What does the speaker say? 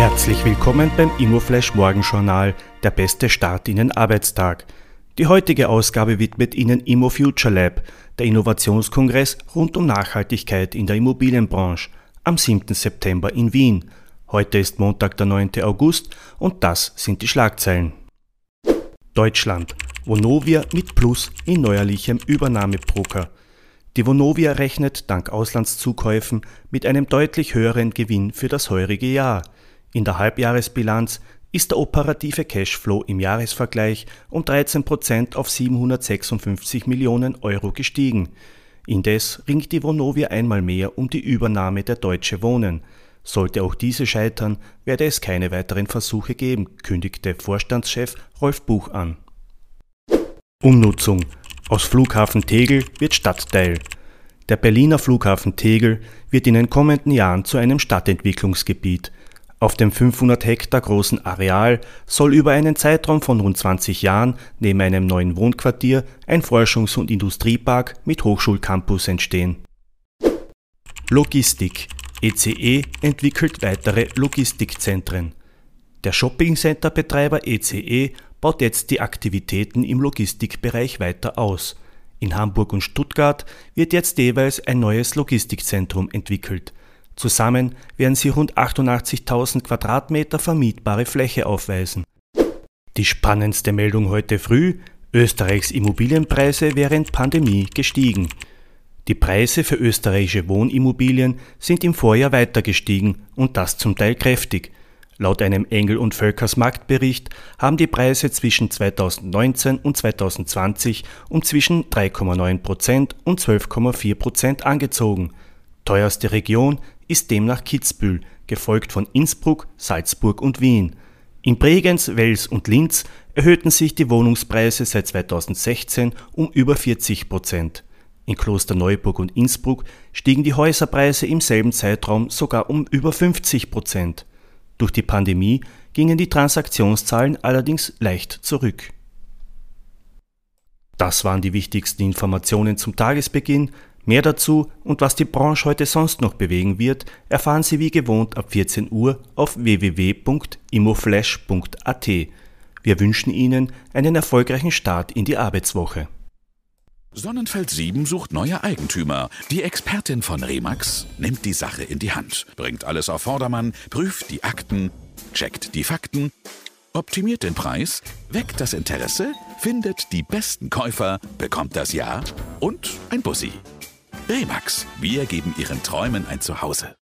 Herzlich willkommen beim Immoflash Morgenjournal, der beste Start in den Arbeitstag. Die heutige Ausgabe widmet Ihnen Immo Future Lab, der Innovationskongress rund um Nachhaltigkeit in der Immobilienbranche, am 7. September in Wien. Heute ist Montag, der 9. August und das sind die Schlagzeilen. Deutschland. Vonovia mit Plus in neuerlichem Übernahmepoker. Die Vonovia rechnet dank Auslandszukäufen mit einem deutlich höheren Gewinn für das heurige Jahr. In der Halbjahresbilanz ist der operative Cashflow im Jahresvergleich um 13 Prozent auf 756 Millionen Euro gestiegen. Indes ringt die Vonovia einmal mehr um die Übernahme der Deutsche Wohnen. Sollte auch diese scheitern, werde es keine weiteren Versuche geben, kündigte Vorstandschef Rolf Buch an. Umnutzung. Aus Flughafen Tegel wird Stadtteil. Der Berliner Flughafen Tegel wird in den kommenden Jahren zu einem Stadtentwicklungsgebiet. Auf dem 500 Hektar großen Areal soll über einen Zeitraum von rund 20 Jahren neben einem neuen Wohnquartier ein Forschungs- und Industriepark mit Hochschulcampus entstehen. Logistik. ECE e entwickelt weitere Logistikzentren. Der Shoppingcenter-Betreiber ECE baut jetzt die Aktivitäten im Logistikbereich weiter aus. In Hamburg und Stuttgart wird jetzt jeweils ein neues Logistikzentrum entwickelt. Zusammen werden sie rund 88.000 Quadratmeter vermietbare Fläche aufweisen. Die spannendste Meldung heute früh, Österreichs Immobilienpreise während Pandemie gestiegen. Die Preise für österreichische Wohnimmobilien sind im Vorjahr weiter gestiegen und das zum Teil kräftig. Laut einem Engel und Völkers Marktbericht haben die Preise zwischen 2019 und 2020 um zwischen 3,9 Prozent und 12,4 Prozent angezogen. Teuerste Region ist demnach Kitzbühel, gefolgt von Innsbruck, Salzburg und Wien. In Bregenz, Wels und Linz erhöhten sich die Wohnungspreise seit 2016 um über 40 Prozent. In Klosterneuburg und Innsbruck stiegen die Häuserpreise im selben Zeitraum sogar um über 50 Prozent. Durch die Pandemie gingen die Transaktionszahlen allerdings leicht zurück. Das waren die wichtigsten Informationen zum Tagesbeginn. Mehr dazu und was die Branche heute sonst noch bewegen wird, erfahren Sie wie gewohnt ab 14 Uhr auf www.imoflash.at. Wir wünschen Ihnen einen erfolgreichen Start in die Arbeitswoche. Sonnenfeld 7 sucht neue Eigentümer. Die Expertin von Remax nimmt die Sache in die Hand, bringt alles auf Vordermann, prüft die Akten, checkt die Fakten, optimiert den Preis, weckt das Interesse, findet die besten Käufer, bekommt das Ja und ein Bussi. Remax, wir geben Ihren Träumen ein Zuhause.